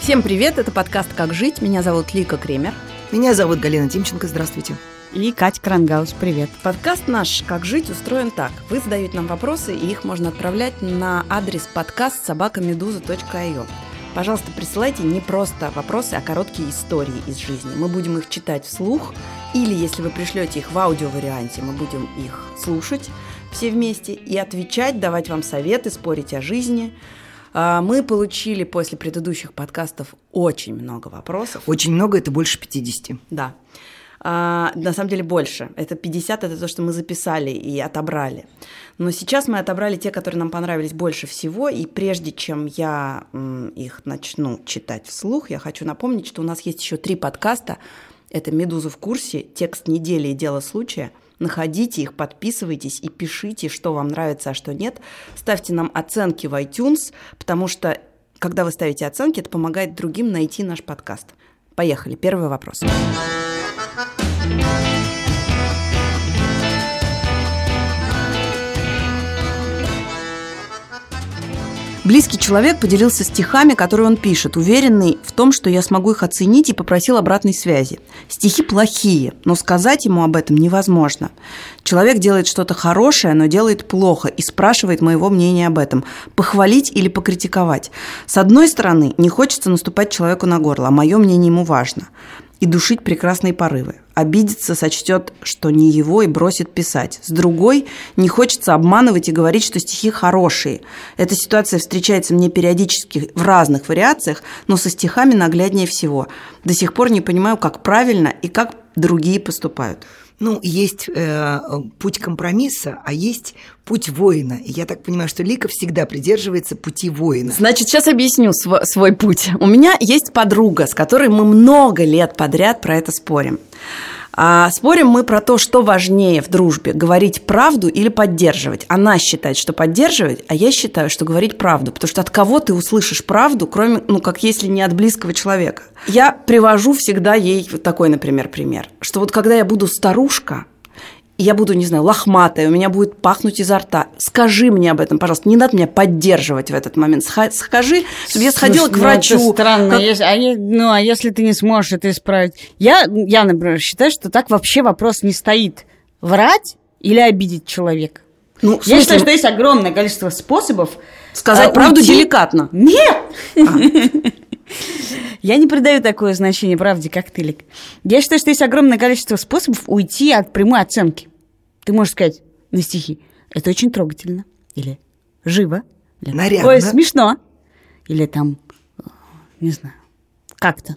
Всем привет, это подкаст «Как жить». Меня зовут Лика Кремер. Меня зовут Галина Тимченко, здравствуйте. И Катя Крангаус, привет. Подкаст наш «Как жить» устроен так. Вы задаете нам вопросы, и их можно отправлять на адрес подкаст собакамедуза.io. Пожалуйста, присылайте не просто вопросы, а короткие истории из жизни. Мы будем их читать вслух, или если вы пришлете их в аудиоварианте, мы будем их слушать все вместе и отвечать, давать вам советы, спорить о жизни – а, мы получили после предыдущих подкастов очень много вопросов. Очень много, это больше 50. Да. А, на самом деле больше. Это 50, это то, что мы записали и отобрали. Но сейчас мы отобрали те, которые нам понравились больше всего. И прежде чем я их начну читать вслух, я хочу напомнить, что у нас есть еще три подкаста. Это «Медуза в курсе», «Текст недели» и «Дело случая». Находите их, подписывайтесь и пишите, что вам нравится, а что нет. Ставьте нам оценки в iTunes, потому что когда вы ставите оценки, это помогает другим найти наш подкаст. Поехали. Первый вопрос. Близкий человек поделился стихами, которые он пишет, уверенный в том, что я смогу их оценить и попросил обратной связи. Стихи плохие, но сказать ему об этом невозможно. Человек делает что-то хорошее, но делает плохо и спрашивает моего мнения об этом. Похвалить или покритиковать. С одной стороны, не хочется наступать человеку на горло, а мое мнение ему важно и душить прекрасные порывы. Обидится, сочтет, что не его, и бросит писать. С другой, не хочется обманывать и говорить, что стихи хорошие. Эта ситуация встречается мне периодически в разных вариациях, но со стихами нагляднее всего. До сих пор не понимаю, как правильно и как другие поступают. Ну, есть э, путь компромисса, а есть путь воина. И я так понимаю, что Лика всегда придерживается пути воина. Значит, сейчас объясню свой, свой путь. У меня есть подруга, с которой мы много лет подряд про это спорим. А спорим мы про то, что важнее в дружбе – говорить правду или поддерживать. Она считает, что поддерживать, а я считаю, что говорить правду. Потому что от кого ты услышишь правду, кроме, ну, как если не от близкого человека. Я привожу всегда ей вот такой, например, пример. Что вот когда я буду старушка, и я буду, не знаю, лохматая, у меня будет пахнуть изо рта. Скажи мне об этом, пожалуйста. Не надо меня поддерживать в этот момент. Скажи, чтобы я сходила Слушай, к врачу. Ну, это странно. Как... Если, а, ну, а если ты не сможешь это исправить? Я, я, например, считаю, что так вообще вопрос не стоит. Врать или обидеть человека? Ну, я смысле... считаю, что есть огромное количество способов сказать а, правду уйти... деликатно. Нет! А. Я не придаю такое значение правде, как ты, Лик. Я считаю, что есть огромное количество способов уйти от прямой оценки. Ты можешь сказать на стихи, это очень трогательно, или живо, или Нарядно. ой, смешно, или там, не знаю, как-то.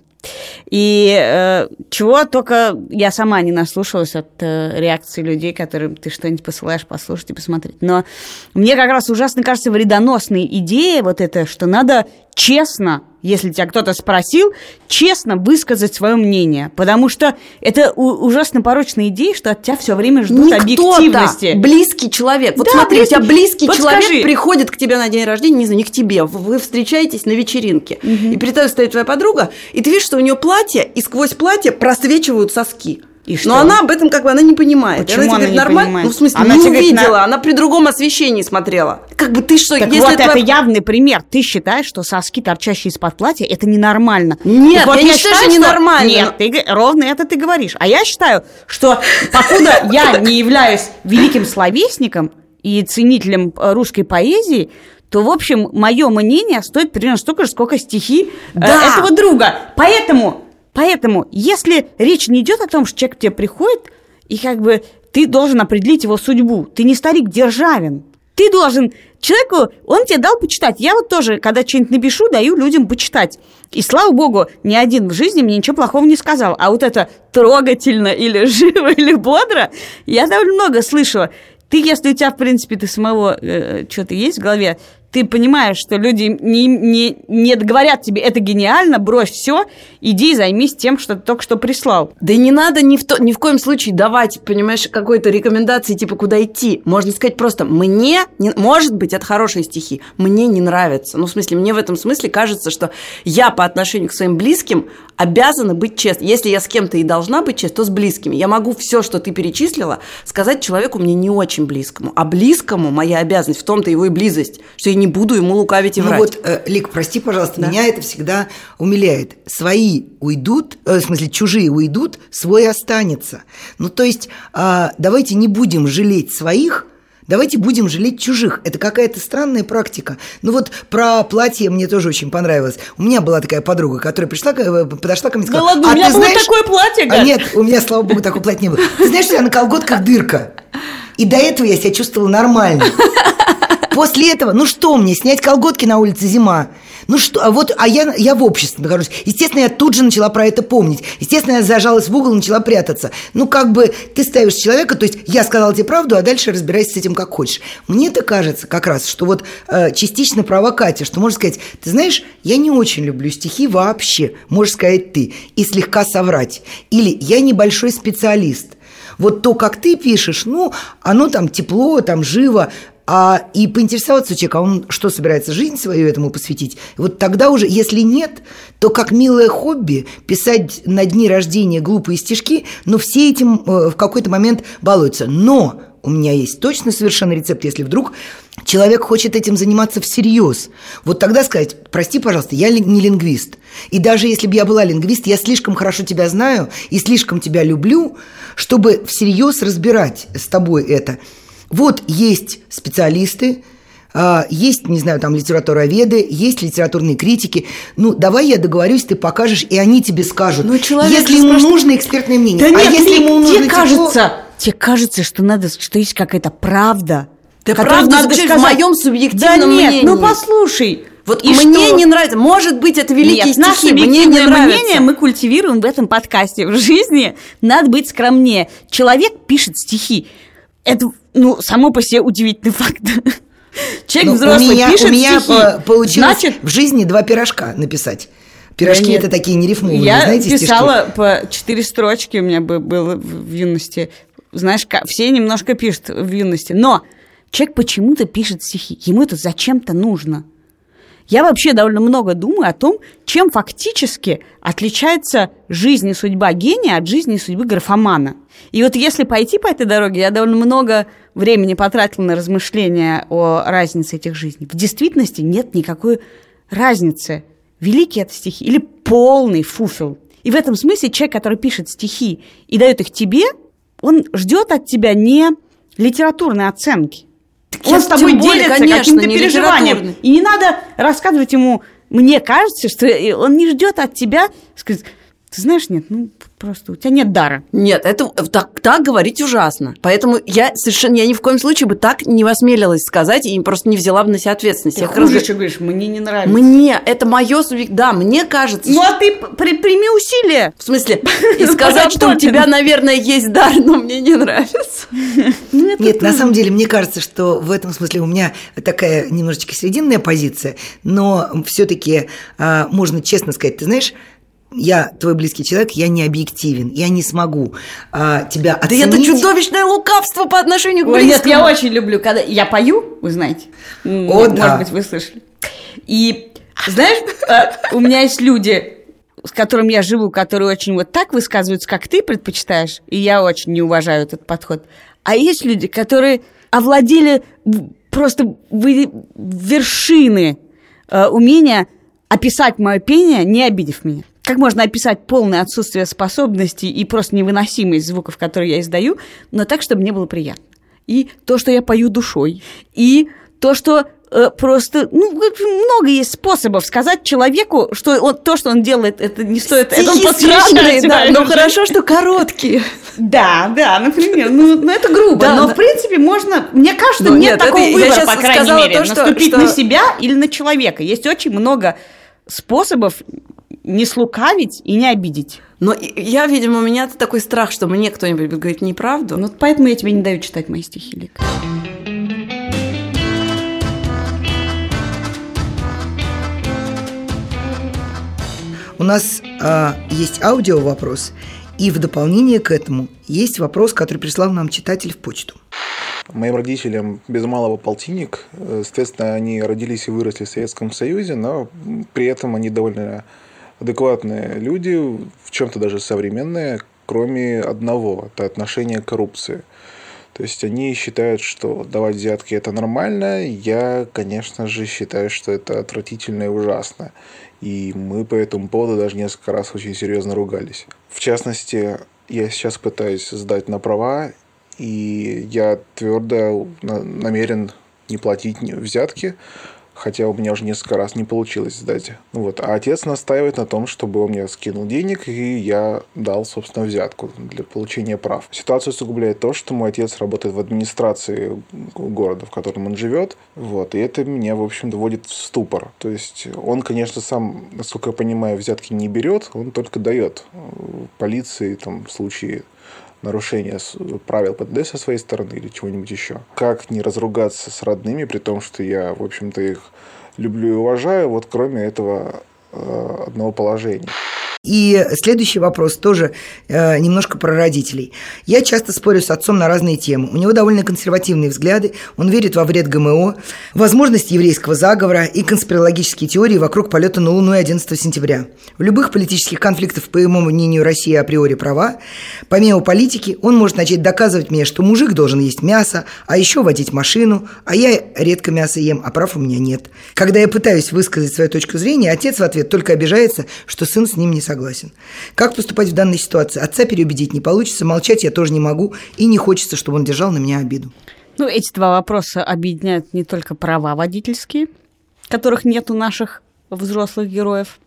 И э, чего только я сама не наслушалась от э, реакции людей, которым ты что-нибудь посылаешь послушать и посмотреть. Но мне как раз ужасно кажется вредоносной идея вот это, что надо честно если тебя кто-то спросил, честно высказать свое мнение. Потому что это ужасно порочная идея, что от тебя все время ждут не объективности. близкий человек. Вот да, смотри, близкий. у тебя близкий вот человек скажи. приходит к тебе на день рождения, не знаю, не к тебе, вы встречаетесь на вечеринке. Угу. И перед тобой стоит твоя подруга, и ты видишь, что у нее платье, и сквозь платье просвечивают соски. И что? Но она об этом как бы она не понимает. Почему она, она говорит, нормально? Понимает? Ну, в смысле, она не увидела, говорит, на... она при другом освещении смотрела. Как бы ты что, так если вот это, явный пример. Ты считаешь, что соски, торчащие из-под платья, это ненормально. Нет, вот я, я не считаю, что ненормально. Нет, ты, ровно это ты говоришь. А я считаю, что покуда я не являюсь великим словесником и ценителем э, русской поэзии, то, в общем, мое мнение стоит примерно столько же, сколько стихи э, да. этого друга. Поэтому Поэтому, если речь не идет о том, что человек к тебе приходит, и как бы ты должен определить его судьбу. Ты не старик Державин. Ты должен человеку, он тебе дал почитать. Я вот тоже, когда что-нибудь напишу, даю людям почитать. И слава богу, ни один в жизни мне ничего плохого не сказал. А вот это трогательно или живо, или бодро, я довольно много слышала. Ты, если у тебя, в принципе, ты самого э, что-то есть в голове, ты понимаешь, что люди не, не, не говорят тебе, это гениально, брось все, иди займись тем, что ты только что прислал. Да не надо ни в, то, ни в коем случае давать, понимаешь, какой-то рекомендации, типа, куда идти. Можно сказать просто, мне, не, может быть, это хорошие стихи, мне не нравится. Ну, в смысле, мне в этом смысле кажется, что я по отношению к своим близким обязана быть честной. Если я с кем-то и должна быть честной, то с близкими. Я могу все, что ты перечислила, сказать человеку мне не очень близкому. А близкому моя обязанность, в том-то его и близость, что я не буду ему лукавить и ну врать. вот, э, Лик, прости, пожалуйста, да? меня это всегда умиляет. Свои уйдут, э, в смысле, чужие уйдут, свой останется. Ну, то есть, э, давайте не будем жалеть своих, Давайте будем жалеть чужих. Это какая-то странная практика. Ну вот про платье мне тоже очень понравилось. У меня была такая подруга, которая пришла, э, подошла ко мне и сказала... Да ладно, а у меня было знаешь... такое платье, А нет, у меня, слава богу, такое платье не было. Ты знаешь, что я на колготках дырка? И до этого я себя чувствовала нормально. После этого, ну что мне, снять колготки на улице зима? Ну что, а вот, а я, я в обществе нахожусь. Естественно, я тут же начала про это помнить. Естественно, я зажалась в угол начала прятаться. Ну, как бы ты ставишь человека, то есть я сказала тебе правду, а дальше разбирайся с этим как хочешь. мне это кажется как раз, что вот э, частично права Катя, что можно сказать, ты знаешь, я не очень люблю стихи вообще, можешь сказать ты, и слегка соврать. Или я небольшой специалист. Вот то, как ты пишешь, ну, оно там тепло, там живо, а, и поинтересоваться у человека, а он что собирается жизнь свою этому посвятить? Вот тогда уже, если нет, то как милое хобби писать на дни рождения глупые стишки, но все этим э, в какой-то момент балуются. Но у меня есть точно совершенно рецепт, если вдруг человек хочет этим заниматься всерьез. Вот тогда сказать, прости, пожалуйста, я не лингвист. И даже если бы я была лингвист, я слишком хорошо тебя знаю и слишком тебя люблю, чтобы всерьез разбирать с тобой это – вот есть специалисты, а, есть, не знаю, там литературоведы, есть литературные критики. Ну, давай я договорюсь, ты покажешь, и они тебе скажут. Но человек если ему спрашивает... нужно экспертное мнение. Да а нет, если ему нужно тебе кажется, тебе кажется, что надо, что есть какая-то правда. Да правда надо сказать. в моем субъективном да нет, мнении. ну послушай. Вот и мне что? не нравится. Может быть, это великие Нет, стихи. Мне не нравится. мнение мы культивируем в этом подкасте. В жизни надо быть скромнее. Человек пишет стихи. Это ну, само по себе удивительный факт. Человек ну, взрослый у меня, пишет У меня стихи. получилось Значит, в жизни два пирожка написать. Пирожки да это такие нерифмованные, я знаете, писала стишки? по четыре строчки у меня было в юности. Знаешь, все немножко пишут в юности. Но человек почему-то пишет стихи. Ему это зачем-то нужно. Я вообще довольно много думаю о том, чем фактически отличается жизнь и судьба гения от жизни и судьбы графомана. И вот если пойти по этой дороге, я довольно много времени потратила на размышления о разнице этих жизней. В действительности нет никакой разницы. Великие это стихи или полный фуфел. И в этом смысле человек, который пишет стихи и дает их тебе, он ждет от тебя не литературной оценки, он с тобой более, делится каким-то переживанием. И не надо рассказывать ему, мне кажется, что он не ждет от тебя сказать, ты знаешь, нет, ну просто у тебя нет дара. Нет, это так, так говорить ужасно. Поэтому я совершенно, я ни в коем случае бы так не осмелилась сказать и просто не взяла бы на себя ответственность. Ты я хуже раз... говоришь, мне не нравится. Мне, это мое субъект, да, мне кажется. Ну а ты при, прими усилия. В смысле, и сказать, что у тебя, наверное, есть дар, но мне не нравится. Ну, нет, на самом деле, мне кажется, что в этом смысле у меня такая немножечко серединная позиция, но все-таки а, можно честно сказать, ты знаешь, я твой близкий человек, я не объективен, я не смогу а, тебя оценить. Да это чудовищное лукавство по отношению к близкому. Ой, нет, я очень люблю, когда я пою, вы знаете. О, может да. быть, вы слышали. И знаешь, э, у меня есть люди, с которым я живу, которые очень вот так высказываются, как ты предпочитаешь, и я очень не уважаю этот подход. А есть люди, которые овладели просто вершины э, умения описать мое пение, не обидев меня. Как можно описать полное отсутствие способностей и просто невыносимость звуков, которые я издаю, но так, чтобы мне было приятно. И то, что я пою душой, и то, что э, просто, ну, много есть способов сказать человеку, что он, то, что он делает, это не стоит, Стихи это он странные, да, но хорошо, что короткие. Да, да, например, ну, ну это грубо, да, но да. в принципе можно, мне кажется, ну, нет, нет такого это, выбора, по крайней мере, то, что, наступить что... на себя или на человека. Есть очень много способов не слукавить и не обидеть. Но я, видимо, у меня такой страх, что мне кто-нибудь будет говорить неправду. Ну, поэтому я тебе не даю читать мои стихи, Лик. У нас а, есть аудио вопрос, и в дополнение к этому есть вопрос, который прислал нам читатель в почту. Моим родителям без малого полтинник. Э, соответственно, они родились и выросли в Советском Союзе, но при этом они довольно адекватные люди, в чем-то даже современные, кроме одного – это отношение к коррупции. То есть они считают, что давать взятки это нормально. Я, конечно же, считаю, что это отвратительно и ужасно. И мы по этому поводу даже несколько раз очень серьезно ругались. В частности, я сейчас пытаюсь сдать на права, и я твердо намерен не платить взятки, хотя у меня уже несколько раз не получилось сдать. Вот. А отец настаивает на том, чтобы он мне скинул денег, и я дал, собственно, взятку для получения прав. Ситуацию усугубляет то, что мой отец работает в администрации города, в котором он живет, вот, и это меня, в общем, доводит в ступор. То есть он, конечно, сам, насколько я понимаю, взятки не берет, он только дает полиции там, в случае нарушение правил ПДД со своей стороны или чего-нибудь еще. Как не разругаться с родными, при том, что я, в общем-то, их люблю и уважаю, вот кроме этого э, одного положения. И следующий вопрос тоже э, немножко про родителей. Я часто спорю с отцом на разные темы. У него довольно консервативные взгляды, он верит во вред ГМО, возможность еврейского заговора и конспирологические теории вокруг полета на Луну 11 сентября. В любых политических конфликтах, по его мнению, Россия априори права. Помимо политики, он может начать доказывать мне, что мужик должен есть мясо, а еще водить машину, а я редко мясо ем, а прав у меня нет. Когда я пытаюсь высказать свою точку зрения, отец в ответ только обижается, что сын с ним не согласен согласен. Как поступать в данной ситуации? Отца переубедить не получится, молчать я тоже не могу, и не хочется, чтобы он держал на меня обиду. Ну, эти два вопроса объединяют не только права водительские, которых нет у наших взрослых героев,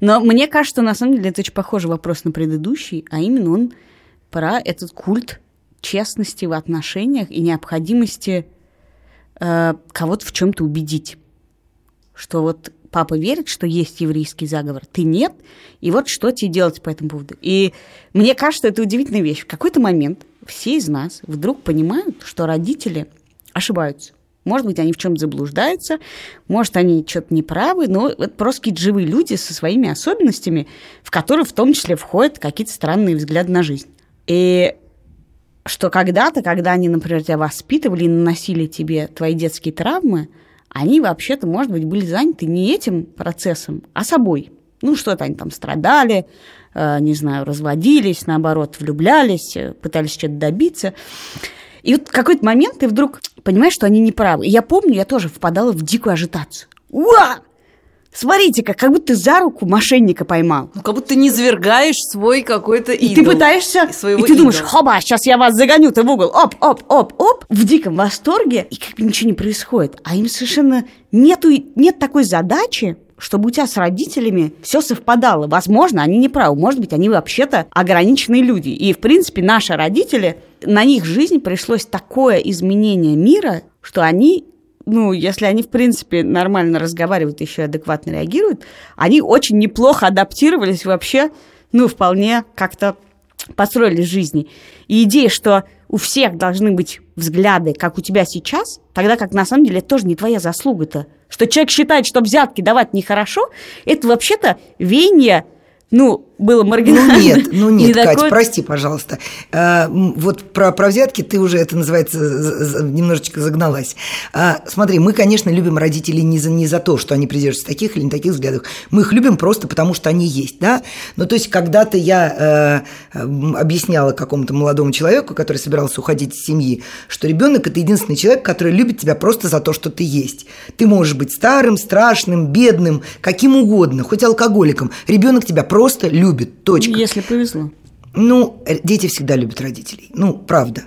но мне кажется, на самом деле это очень похожий вопрос на предыдущий, а именно он про этот культ честности в отношениях и необходимости э, кого-то в чем-то убедить. Что вот папа верит, что есть еврейский заговор, ты нет, и вот что тебе делать по этому поводу. И мне кажется, это удивительная вещь. В какой-то момент все из нас вдруг понимают, что родители ошибаются. Может быть, они в чем-то заблуждаются, может, они что-то неправы, но это просто какие-то живые люди со своими особенностями, в которые в том числе входят какие-то странные взгляды на жизнь. И что когда-то, когда они, например, тебя воспитывали и наносили тебе твои детские травмы, они вообще-то, может быть, были заняты не этим процессом, а собой. Ну, что-то они там страдали, э, не знаю, разводились, наоборот, влюблялись, э, пытались что-то добиться. И вот в какой-то момент ты вдруг понимаешь, что они неправы. И я помню, я тоже впадала в дикую ажитацию. Уа! Смотрите-ка, как будто ты за руку мошенника поймал. Ну, как будто ты не звергаешь свой какой-то идол. И ты пытаешься, и ты думаешь, хоба, сейчас я вас загоню, ты в угол, оп, оп, оп, оп, в диком восторге, и как бы ничего не происходит. А им совершенно нету, нет такой задачи, чтобы у тебя с родителями все совпадало. Возможно, они не правы, может быть, они вообще-то ограниченные люди. И, в принципе, наши родители, на них жизнь пришлось такое изменение мира, что они ну, если они, в принципе, нормально разговаривают, еще адекватно реагируют, они очень неплохо адаптировались вообще, ну, вполне как-то построили жизни. И идея, что у всех должны быть взгляды, как у тебя сейчас, тогда как на самом деле это тоже не твоя заслуга-то. Что человек считает, что взятки давать нехорошо, это вообще-то веяние ну, было маргинально. Ну нет, ну нет, не Кать, такой... прости, пожалуйста. А, вот про, про взятки ты уже, это называется, немножечко загналась. А, смотри, мы, конечно, любим родителей не за, не за то, что они придерживаются таких или не таких взглядов. Мы их любим просто потому, что они есть, да? Ну, то есть, когда-то я э, объясняла какому-то молодому человеку, который собирался уходить из семьи, что ребенок это единственный человек, который любит тебя просто за то, что ты есть. Ты можешь быть старым, страшным, бедным, каким угодно, хоть алкоголиком. Ребенок тебя просто любит любит, точка. Если повезло. Ну, дети всегда любят родителей. Ну, правда.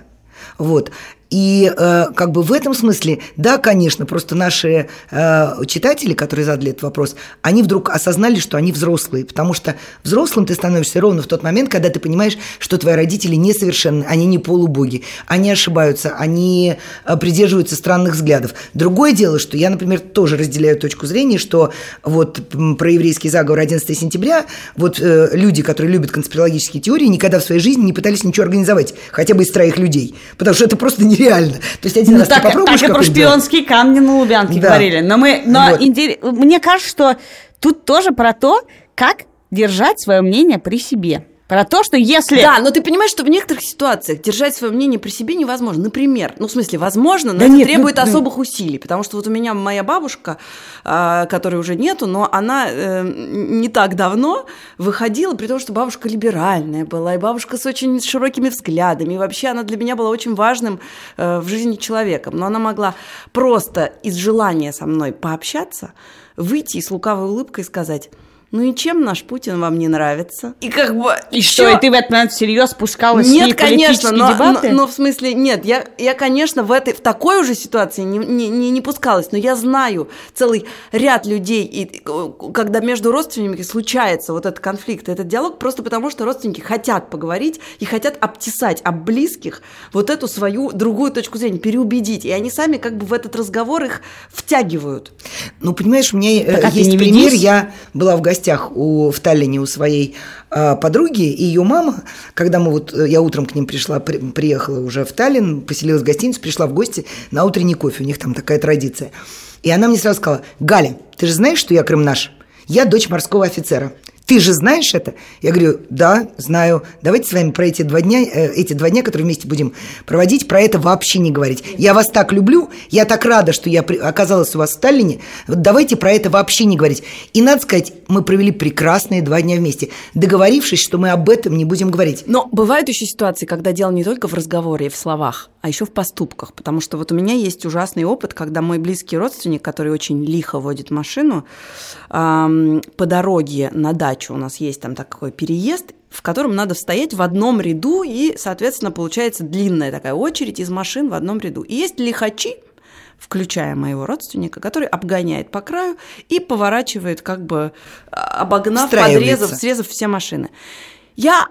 Вот. И э, как бы в этом смысле, да, конечно, просто наши э, читатели, которые задали этот вопрос, они вдруг осознали, что они взрослые, потому что взрослым ты становишься ровно в тот момент, когда ты понимаешь, что твои родители несовершенны, они не полубоги, они ошибаются, они э, придерживаются странных взглядов. Другое дело, что я, например, тоже разделяю точку зрения, что вот про еврейский заговор 11 сентября, вот э, люди, которые любят конспирологические теории, никогда в своей жизни не пытались ничего организовать, хотя бы из троих людей, потому что это просто нереально реально. То есть один ну, раз так, ты попробуешь так и про шпионские камни на Лубянке да. говорили. Но, мы, но вот. интерес... мне кажется, что тут тоже про то, как держать свое мнение при себе. Про то, что если... Да, но ты понимаешь, что в некоторых ситуациях держать свое мнение при себе невозможно. Например, ну, в смысле, возможно, но Да это нет, требует ну, ну. особых усилий. Потому что вот у меня моя бабушка, а, которой уже нету, но она э, не так давно выходила, при том, что бабушка либеральная была, и бабушка с очень широкими взглядами. И вообще она для меня была очень важным э, в жизни человеком. Но она могла просто из желания со мной пообщаться, выйти и с лукавой улыбкой сказать... Ну и чем наш Путин вам не нравится? И как бы... И что, всё. и ты в этот момент всерьез спускалась с ней Нет, конечно, но, дебаты? но- но в смысле, нет, я, я конечно, в, этой, в такой уже ситуации не, не, не, не пускалась, но я знаю целый ряд людей, и, когда между родственниками случается вот этот конфликт, этот диалог, просто потому что родственники хотят поговорить и хотят обтесать об близких вот эту свою другую точку зрения, переубедить, и они сами как бы в этот разговор их втягивают. Ну, понимаешь, у меня э, Так, а есть пример. Я была в гостях у, в Таллине у своей а, подруги, и ее мама, когда мы вот, э, я утром к ним пришла, при- приехала уже в Таллин, поселилась в гостиницу, пришла в гости на утренний кофе, у них там такая традиция. И она мне сразу сказала, Галя, ты же знаешь, что я Крым наш? Я дочь морского офицера. Ты же знаешь это? Я говорю, да, знаю. Давайте с вами про эти два дня, э, эти два дня, которые вместе будем проводить, про это вообще не говорить. Я вас так люблю, я так рада, что я оказалась у вас в Таллине. Вот давайте про это вообще не говорить. И надо сказать, мы провели прекрасные два дня вместе, договорившись, что мы об этом не будем говорить. Но бывают еще ситуации, когда дело не только в разговоре и в словах, а еще в поступках. Потому что вот у меня есть ужасный опыт, когда мой близкий родственник, который очень лихо водит машину, по дороге на дачу у нас есть там такой переезд, в котором надо стоять в одном ряду, и, соответственно, получается длинная такая очередь из машин в одном ряду. И есть лихачи, включая моего родственника, который обгоняет по краю и поворачивает, как бы а, обогнав, подрезав, срезав все машины. Я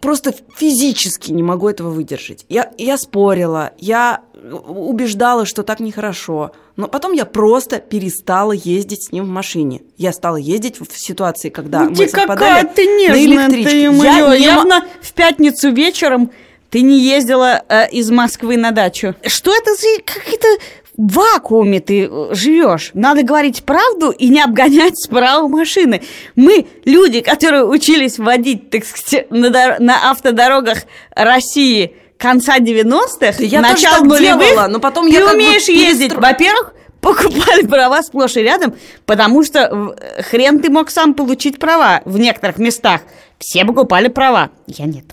просто физически не могу этого выдержать. Я, я спорила, я убеждала, что так нехорошо. Но потом я просто перестала ездить с ним в машине. Я стала ездить в ситуации, когда Ну, мы ты совпадали какая ты на электричке. ты, Я не Явно в пятницу вечером ты не ездила э, из Москвы на дачу. Что это за какие-то в вакууме ты э, живешь? Надо говорить правду и не обгонять справа машины. Мы, люди, которые учились водить, так сказать, на, на автодорогах России конца 90-х, Да так нулевых, делала, но потом ты я умеешь ездить. перестро- Во-первых, покупали права сплошь и рядом, потому что хрен ты мог сам получить права в некоторых местах. Все покупали права, я нет.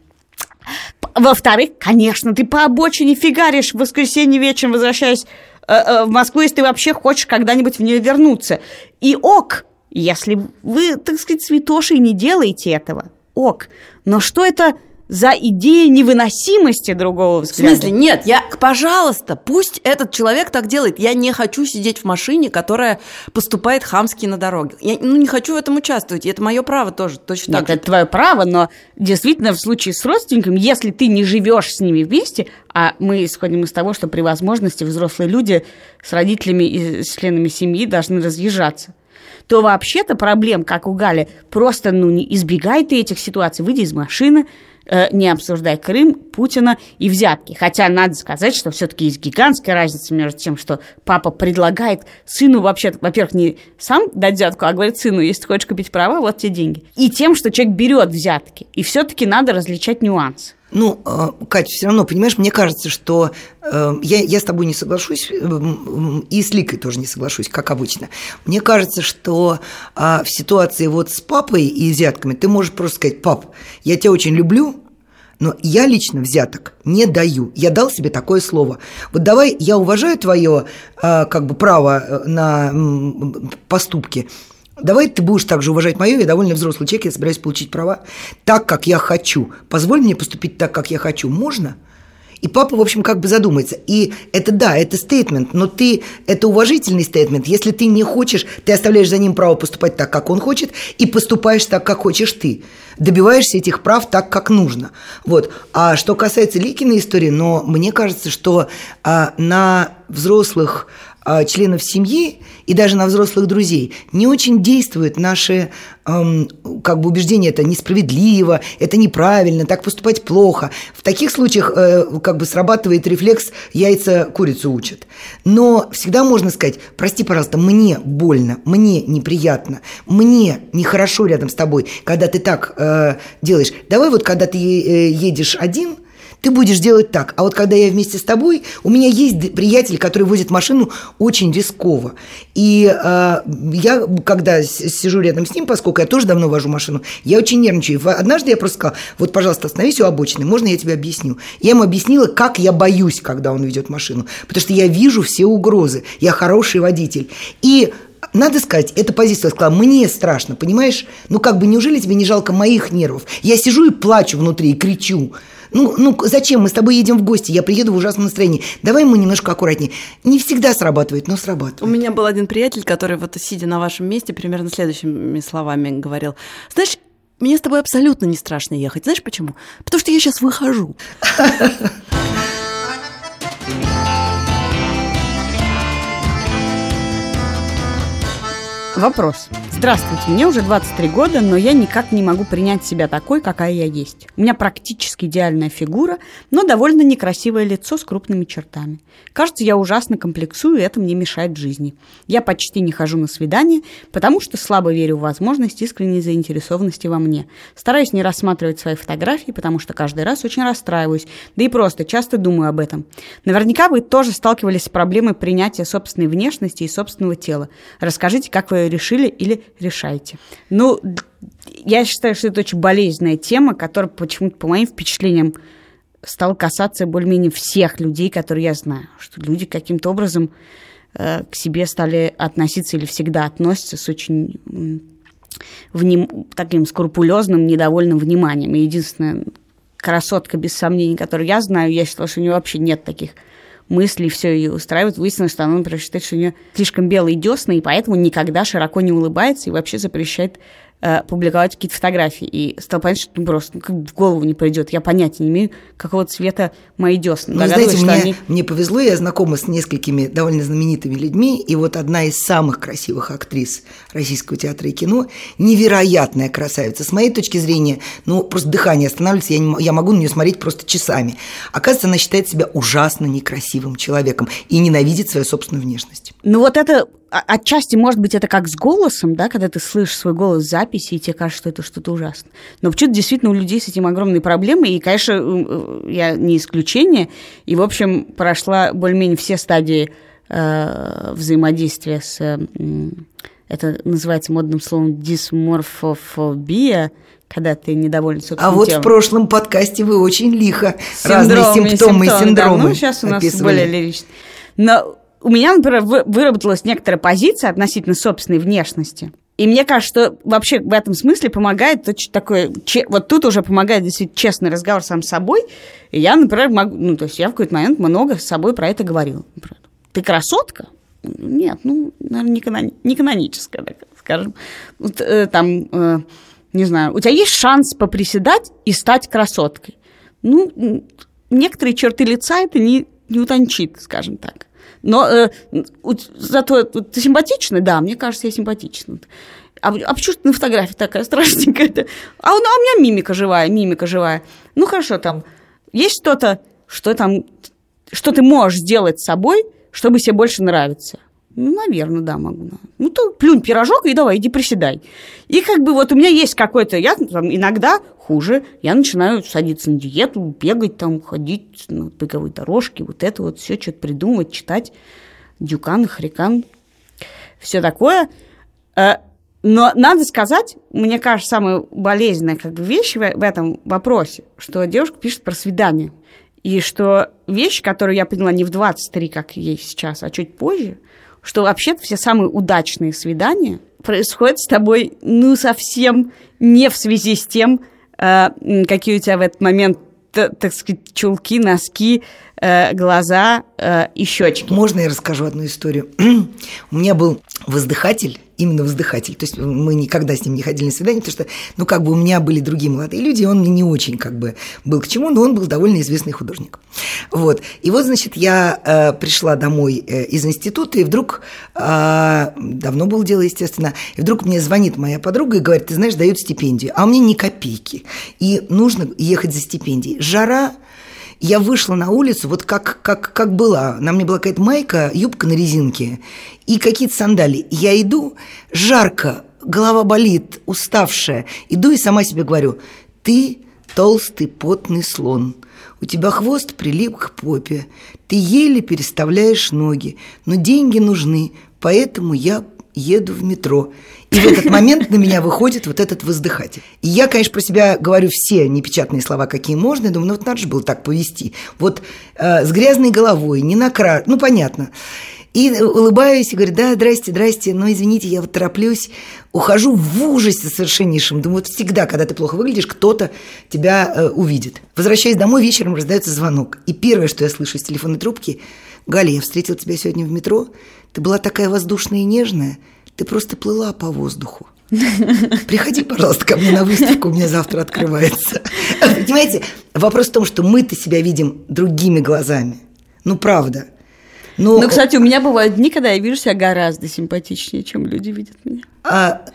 Во-вторых, конечно, ты по обочине фигаришь в воскресенье вечером, возвращаясь э, э, в Москву, если ты вообще хочешь когда-нибудь в нее вернуться. И ок, если вы, так сказать, святоши не делаете этого, ок. Но что это за идея невыносимости другого В взгляда? смысле, нет, я, пожалуйста, пусть этот человек так делает. Я не хочу сидеть в машине, которая поступает хамски на дороге. Я ну, не хочу в этом участвовать, и это мое право тоже, точно Нет, так же. это твое право, но действительно в случае с родственниками, если ты не живешь с ними вместе, а мы исходим из того, что при возможности взрослые люди с родителями и с членами семьи должны разъезжаться, то вообще-то проблем, как у Гали, просто ну, не избегай ты этих ситуаций, выйди из машины, не обсуждай Крым, Путина и взятки. Хотя надо сказать, что все-таки есть гигантская разница между тем, что папа предлагает сыну вообще, во-первых, не сам дать взятку, а говорит сыну, если ты хочешь купить права, вот тебе деньги. И тем, что человек берет взятки. И все-таки надо различать нюансы. Ну, э, Катя, все равно, понимаешь, мне кажется, что э, я, я с тобой не соглашусь, э, и с Ликой тоже не соглашусь, как обычно. Мне кажется, что а, в ситуации вот с папой и взятками ты можешь просто сказать, пап, я тебя очень люблю, но я лично взяток не даю. Я дал себе такое слово. Вот давай, я уважаю твое как бы право на поступки. Давай ты будешь также уважать мое, я довольно взрослый человек, я собираюсь получить права так, как я хочу. Позволь мне поступить так, как я хочу. Можно? И папа, в общем, как бы задумается. И это да, это стейтмент, но ты, это уважительный стейтмент. Если ты не хочешь, ты оставляешь за ним право поступать так, как он хочет, и поступаешь так, как хочешь ты. Добиваешься этих прав так, как нужно. Вот. А что касается Ликиной истории, но мне кажется, что а, на взрослых членов семьи и даже на взрослых друзей не очень действуют наши эм, как бы убеждения это несправедливо, это неправильно, так поступать плохо. В таких случаях э, как бы срабатывает рефлекс яйца курицу учат. Но всегда можно сказать, прости, пожалуйста, мне больно, мне неприятно, мне нехорошо рядом с тобой, когда ты так э, делаешь. Давай вот, когда ты э, едешь один – ты будешь делать так. А вот когда я вместе с тобой, у меня есть приятель, который возит машину очень рисково. И э, я, когда сижу рядом с ним, поскольку я тоже давно вожу машину, я очень нервничаю. Однажды я просто сказала, вот, пожалуйста, остановись у обочины, можно я тебе объясню? Я ему объяснила, как я боюсь, когда он ведет машину. Потому что я вижу все угрозы. Я хороший водитель. И надо сказать, эта позиция сказала, мне страшно, понимаешь? Ну как бы, неужели тебе не жалко моих нервов? Я сижу и плачу внутри, и кричу. Ну, ну зачем? Мы с тобой едем в гости, я приеду в ужасном настроении. Давай мы немножко аккуратнее. Не всегда срабатывает, но срабатывает. У меня был один приятель, который вот сидя на вашем месте примерно следующими словами говорил. Знаешь, мне с тобой абсолютно не страшно ехать. Знаешь почему? Потому что я сейчас выхожу. Вопрос. Здравствуйте, мне уже 23 года, но я никак не могу принять себя такой, какая я есть. У меня практически идеальная фигура, но довольно некрасивое лицо с крупными чертами. Кажется, я ужасно комплексую, и это мне мешает жизни. Я почти не хожу на свидания, потому что слабо верю в возможность искренней заинтересованности во мне. Стараюсь не рассматривать свои фотографии, потому что каждый раз очень расстраиваюсь, да и просто часто думаю об этом. Наверняка вы тоже сталкивались с проблемой принятия собственной внешности и собственного тела. Расскажите, как вы решили или решайте. Ну, я считаю, что это очень болезненная тема, которая почему-то, по моим впечатлениям, стала касаться более-менее всех людей, которые я знаю. Что люди каким-то образом э, к себе стали относиться или всегда относятся с очень вним... таким скрупулезным, недовольным вниманием. И единственная красотка, без сомнений, которую я знаю, я считала, что у нее вообще нет таких мысли, все ее устраивает. Выяснилось, что она, например, считает, что у нее слишком белые десны, и поэтому никогда широко не улыбается и вообще запрещает э, публиковать какие-то фотографии. И стал понять, что ну, просто ну, как в голову не придет. Я понятия не имею, какого цвета мои десны. Ну, знаете, мне, они... мне повезло, я знакома с несколькими довольно знаменитыми людьми, и вот одна из самых красивых актрис российского театра и кино, невероятная красавица. С моей точки зрения, ну, просто дыхание останавливается, я, не, я могу на нее смотреть просто часами. Оказывается, она считает себя ужасно некрасивым человеком и ненавидит свою собственную внешность. Ну, вот это отчасти, может быть, это как с голосом, да, когда ты слышишь свой голос в записи, и тебе кажется, что это что-то ужасное. Но почему-то действительно у людей с этим огромные проблемы, и, конечно, э, я не исключение, и, в общем, прошла более-менее все стадии э, взаимодействия с... Э, это называется модным словом дисморфофобия, когда ты недоволен собственным А вот телом. в прошлом подкасте вы очень лихо Синдромы, разные симптомы, симптомы и синдромы да, Ну, сейчас у нас описывали. более лирично. Но у меня, например, вы- выработалась некоторая позиция относительно собственной внешности. И мне кажется, что вообще в этом смысле помогает очень такой... че- Вот тут уже помогает действительно честный разговор сам с собой. И я, например, могу... Ну, то есть я в какой-то момент много с собой про это говорила. Например, Ты красотка? Нет, ну, наверное, не, канони- не каноническая, так скажем. Вот, э, там, э, не знаю, у тебя есть шанс поприседать и стать красоткой. Ну, некоторые черты лица это не, не утончит, скажем так. Но э, зато ты симпатична, да, мне кажется, я симпатична. А, а почему ты на фотографии такая страшненькая? А, у, а у меня мимика живая, мимика живая. Ну хорошо, там есть что-то, что там, что ты можешь сделать с собой, чтобы себе больше нравиться. Ну, наверное, да, могу. Ну, то плюнь пирожок и давай, иди приседай. И как бы вот у меня есть какой-то... Я там, иногда хуже. Я начинаю садиться на диету, бегать там, ходить на беговой дорожке, вот это вот все что-то придумывать, читать. Дюкан, Хрикан, все такое. Э, Но надо сказать, мне кажется, самая болезненная как бы, вещь в, этом вопросе, что девушка пишет про свидание. И что вещь, которую я поняла не в 23, как ей сейчас, а чуть позже, что вообще-то все самые удачные свидания происходят с тобой, ну, совсем не в связи с тем, какие у тебя в этот момент, так сказать, чулки, носки, э, глаза э, и щечки. Можно я расскажу одну историю? У меня был воздыхатель именно вздыхатель. То есть мы никогда с ним не ходили на свидание, потому что, ну, как бы у меня были другие молодые люди, он мне не очень как бы был к чему, но он был довольно известный художник. Вот. И вот, значит, я э, пришла домой э, из института, и вдруг, э, давно было дело, естественно, и вдруг мне звонит моя подруга и говорит, ты знаешь, дают стипендию, а у меня ни копейки, и нужно ехать за стипендией. Жара, я вышла на улицу, вот как, как, как была. На мне была какая-то майка, юбка на резинке и какие-то сандали. Я иду, жарко, голова болит, уставшая. Иду и сама себе говорю, ты толстый потный слон. У тебя хвост прилип к попе. Ты еле переставляешь ноги, но деньги нужны, поэтому я еду в метро. И в этот момент на меня выходит вот этот воздыхатель. И я, конечно, про себя говорю все непечатные слова, какие можно. Я думаю, ну вот надо же было так повести. Вот э, с грязной головой, не накра... Ну, понятно. И улыбаюсь и говорю, да, здрасте, здрасте, но извините, я вот тороплюсь, ухожу в ужасе совершеннейшем. Думаю, вот всегда, когда ты плохо выглядишь, кто-то тебя э, увидит. Возвращаясь домой, вечером раздается звонок. И первое, что я слышу из телефонной трубки, Галя, я встретил тебя сегодня в метро, ты была такая воздушная и нежная, ты просто плыла по воздуху. Приходи, пожалуйста, ко мне на выставку, у меня завтра открывается. Понимаете, вопрос в том, что мы-то себя видим другими глазами. Ну, правда. Но... Ну, кстати, у меня бывают дни, когда я вижу себя гораздо симпатичнее, чем люди видят меня. А,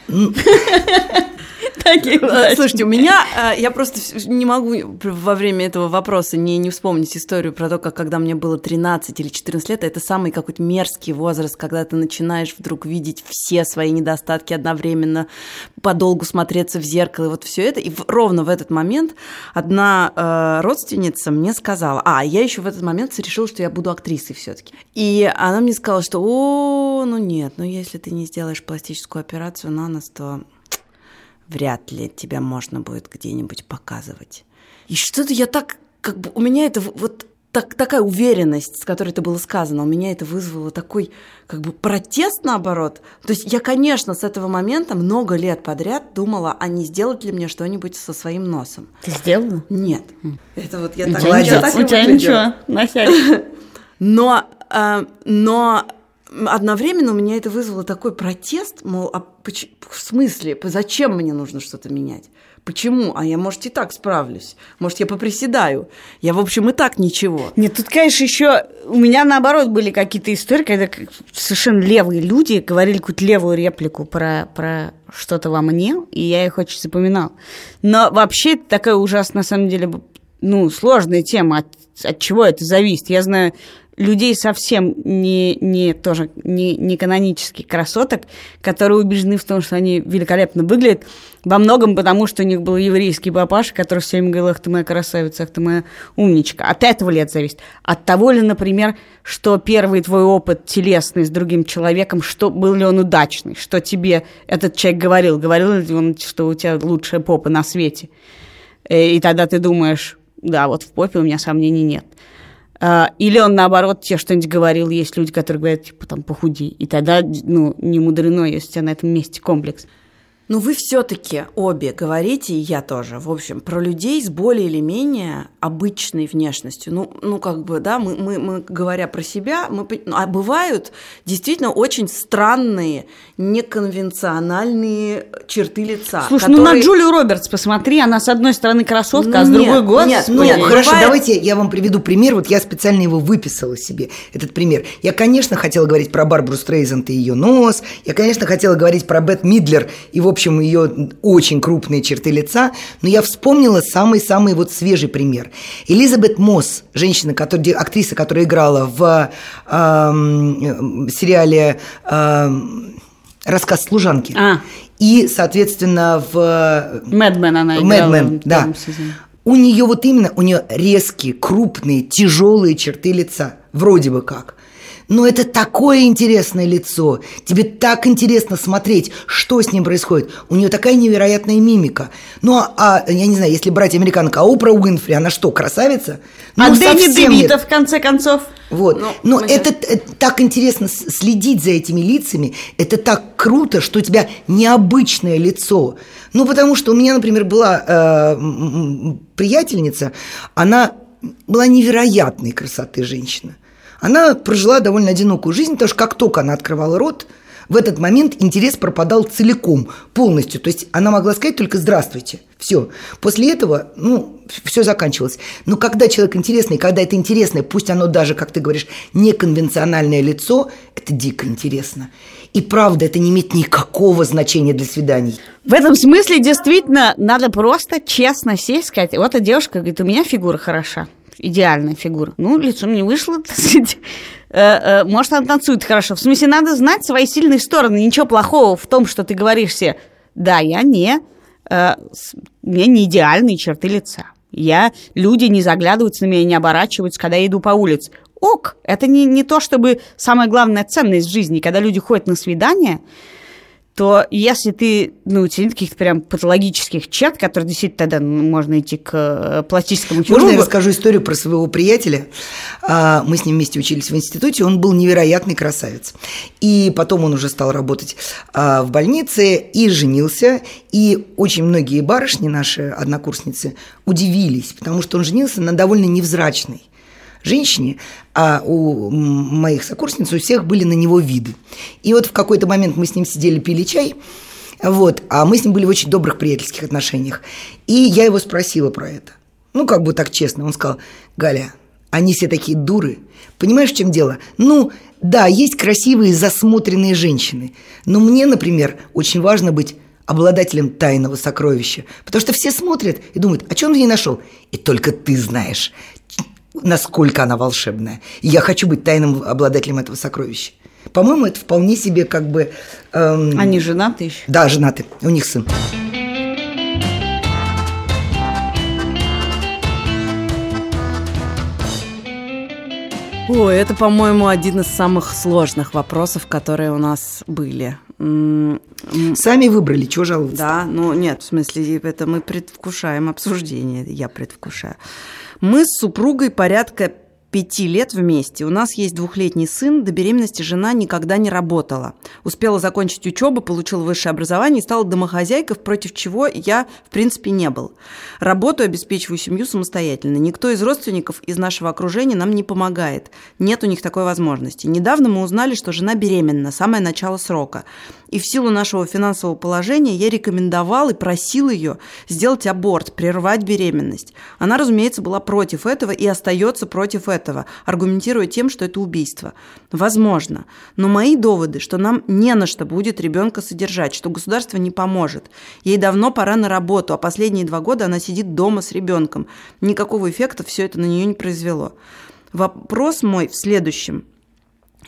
Слушайте, у меня, э, я просто не могу во время этого вопроса не, не вспомнить историю про то, как когда мне было 13 или 14 лет, это самый какой-то мерзкий возраст, когда ты начинаешь вдруг видеть все свои недостатки одновременно, подолгу смотреться в зеркало, и вот все это. И ровно в этот момент одна э, родственница мне сказала, а, я еще в этот момент решила, что я буду актрисой все-таки. И она мне сказала, что, о, ну нет, ну если ты не сделаешь пластическую операцию на нос, то вряд ли тебя можно будет где-нибудь показывать. И что-то я так, как бы, у меня это вот так, такая уверенность, с которой это было сказано, у меня это вызвало такой как бы протест наоборот. То есть я, конечно, с этого момента много лет подряд думала, а не сделать ли мне что-нибудь со своим носом. Ты сделала? Нет. Это вот я так... У тебя ничего, носясь. Но, э, но одновременно у меня это вызвало такой протест, мол, а в смысле, зачем мне нужно что-то менять? Почему? А я, может, и так справлюсь. Может, я поприседаю. Я, в общем, и так ничего. Нет, тут, конечно, еще у меня, наоборот, были какие-то истории, когда совершенно левые люди говорили какую-то левую реплику про, про что-то во мне, и я их очень запоминал. Но вообще это такая ужасная, на самом деле, ну, сложная тема, от, от чего это зависит. Я знаю людей совсем не, не тоже не, не канонических красоток, которые убеждены в том, что они великолепно выглядят, во многом потому, что у них был еврейский папаша, который все время говорил, ах ты моя красавица, ах ты моя умничка. От этого ли это зависит? От того ли, например, что первый твой опыт телесный с другим человеком, что был ли он удачный, что тебе этот человек говорил, говорил ли он, что у тебя лучшая попа на свете. Э, и тогда ты думаешь, да, вот в попе у меня сомнений нет. А, или он, наоборот, тебе что-нибудь говорил, есть люди, которые говорят, типа, там, похуди. И тогда, ну, не мудрено, если у тебя на этом месте комплекс. Ну, вы все-таки обе говорите, и я тоже, в общем, про людей с более или менее обычной внешностью. Ну, ну как бы, да, мы, мы, мы говоря про себя, мы, а бывают действительно очень странные, неконвенциональные черты лица. Слушай, которые... ну на Джулию Робертс посмотри, она с одной стороны красотка, ну, а с нет, другой год. Нет, ну, нет, хорошо, бывает... давайте я вам приведу пример. Вот я специально его выписала себе, этот пример. Я, конечно, хотела говорить про Барбару Стрейзенд и ее нос. Я, конечно, хотела говорить про Бет Мидлер и, в общем, ее очень крупные черты лица, но я вспомнила самый-самый вот свежий пример. Элизабет Мосс, женщина, которая, актриса, которая играла в э, сериале э, «Рассказ служанки». А. И, соответственно, в... Мэдмен она играла. Мэдмен, да. У нее вот именно, у нее резкие, крупные, тяжелые черты лица. Вроде бы как. Но это такое интересное лицо. Тебе так интересно смотреть, что с ним происходит. У нее такая невероятная мимика. Ну, а, а я не знаю, если брать американка, Опра Уинфри, она что, красавица? Ну, а Дэнни Девита, в конце концов? Вот. Ну, Но это, это так интересно следить за этими лицами. Это так круто, что у тебя необычное лицо. Ну, потому что у меня, например, была э, приятельница, она была невероятной красоты женщина. Она прожила довольно одинокую жизнь, потому что как только она открывала рот, В этот момент интерес пропадал целиком, полностью. То есть она могла сказать только «здравствуйте». Все. После этого, ну, все заканчивалось. Но когда человек интересный, когда это интересное, пусть оно даже, как ты говоришь, неконвенциональное лицо, это дико интересно. И правда, это не имеет никакого значения для свиданий. В этом смысле действительно надо просто честно сесть сказать, вот эта девушка говорит, у меня фигура хороша, идеальная фигура. Ну, лицо мне вышло, э, э, может, она танцует хорошо. В смысле, надо знать свои сильные стороны. Ничего плохого в том, что ты говоришь себе, да, я не, э, у меня не идеальные черты лица. Я, люди не заглядываются на меня, не оборачиваются, когда я иду по улице. Ок, это не, не то, чтобы самая главная ценность в жизни. Когда люди ходят на свидание, то если ты, ну, у тебя нет каких-то прям патологических черт, которые действительно тогда можно идти к э, пластическому хирургу. Можно я расскажу историю про своего приятеля? А, мы с ним вместе учились в институте, он был невероятный красавец. И потом он уже стал работать а, в больнице и женился. И очень многие барышни, наши однокурсницы, удивились, потому что он женился на довольно невзрачной женщине, а у моих сокурсниц у всех были на него виды. И вот в какой-то момент мы с ним сидели, пили чай, вот, а мы с ним были в очень добрых приятельских отношениях. И я его спросила про это. Ну, как бы так честно. Он сказал, Галя, они все такие дуры. Понимаешь, в чем дело? Ну, да, есть красивые, засмотренные женщины. Но мне, например, очень важно быть обладателем тайного сокровища. Потому что все смотрят и думают, а что он в ней нашел? И только ты знаешь насколько она волшебная. И я хочу быть тайным обладателем этого сокровища. По-моему, это вполне себе как бы... Эм... Они женаты еще? Да, женаты. У них сын. О, это, по-моему, один из самых сложных вопросов, которые у нас были. Сами выбрали, чего жаловаться? Да, ну нет, в смысле, это мы предвкушаем обсуждение, я предвкушаю. Мы с супругой порядка пяти лет вместе. У нас есть двухлетний сын. До беременности жена никогда не работала. Успела закончить учебу, получила высшее образование и стала домохозяйкой, против чего я, в принципе, не был. Работаю, обеспечиваю семью самостоятельно. Никто из родственников из нашего окружения нам не помогает. Нет у них такой возможности. Недавно мы узнали, что жена беременна, самое начало срока. И в силу нашего финансового положения я рекомендовал и просил ее сделать аборт, прервать беременность. Она, разумеется, была против этого и остается против этого, аргументируя тем, что это убийство. Возможно. Но мои доводы, что нам не на что будет ребенка содержать, что государство не поможет. Ей давно пора на работу, а последние два года она сидит дома с ребенком. Никакого эффекта все это на нее не произвело. Вопрос мой в следующем –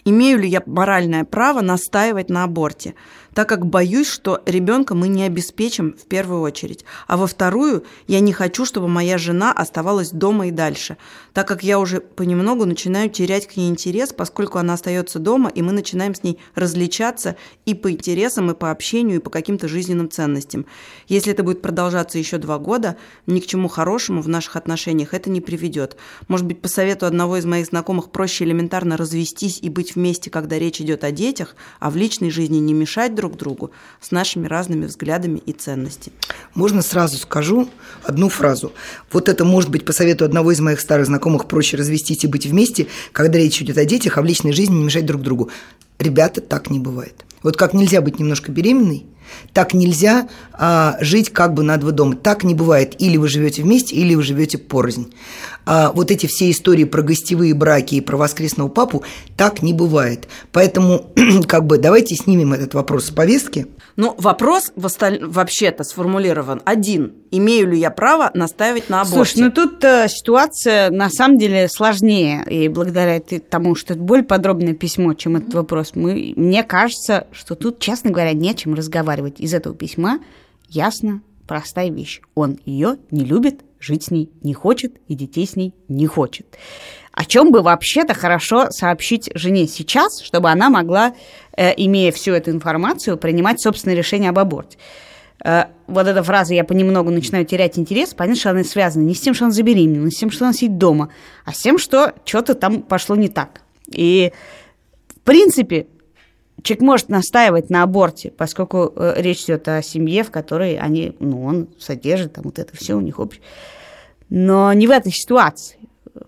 Имею ли я моральное право настаивать на аборте? Так как боюсь, что ребенка мы не обеспечим в первую очередь. А во вторую, я не хочу, чтобы моя жена оставалась дома и дальше, так как я уже понемногу начинаю терять к ней интерес, поскольку она остается дома, и мы начинаем с ней различаться и по интересам, и по общению, и по каким-то жизненным ценностям. Если это будет продолжаться еще два года, ни к чему хорошему в наших отношениях это не приведет. Может быть, по совету одного из моих знакомых проще элементарно развестись и быть вместе, когда речь идет о детях, а в личной жизни не мешать друг друг другу с нашими разными взглядами и ценностями. Можно сразу скажу одну фразу. Вот это может быть по совету одного из моих старых знакомых проще развестись и быть вместе, когда речь идет о детях, а в личной жизни не мешать друг другу. Ребята, так не бывает. Вот как нельзя быть немножко беременной, так нельзя а, жить как бы на два дома. Так не бывает. Или вы живете вместе, или вы живете порознь. А вот эти все истории про гостевые браки и про воскресного папу, так не бывает. Поэтому, как бы, давайте снимем этот вопрос с повестки. Ну, вопрос вообще-то сформулирован один. Имею ли я право настаивать на аборте? Слушай, ну тут э, ситуация на самом деле сложнее. И благодаря тому, что это более подробное письмо, чем этот вопрос, мы, мне кажется, что тут, честно говоря, не о чем разговаривать. Из этого письма ясно простая вещь. Он ее не любит, жить с ней не хочет и детей с ней не хочет. О чем бы вообще-то хорошо сообщить жене сейчас, чтобы она могла, э, имея всю эту информацию, принимать собственное решение об аборте. Э, вот эта фраза «я понемногу начинаю терять интерес», понятно, что она связана не с тем, что она забеременела, не с тем, что она сидит дома, а с тем, что что-то там пошло не так. И, в принципе, человек может настаивать на аборте, поскольку э, речь идет о семье, в которой они, ну, он содержит там вот это все у них общее. Но не в этой ситуации.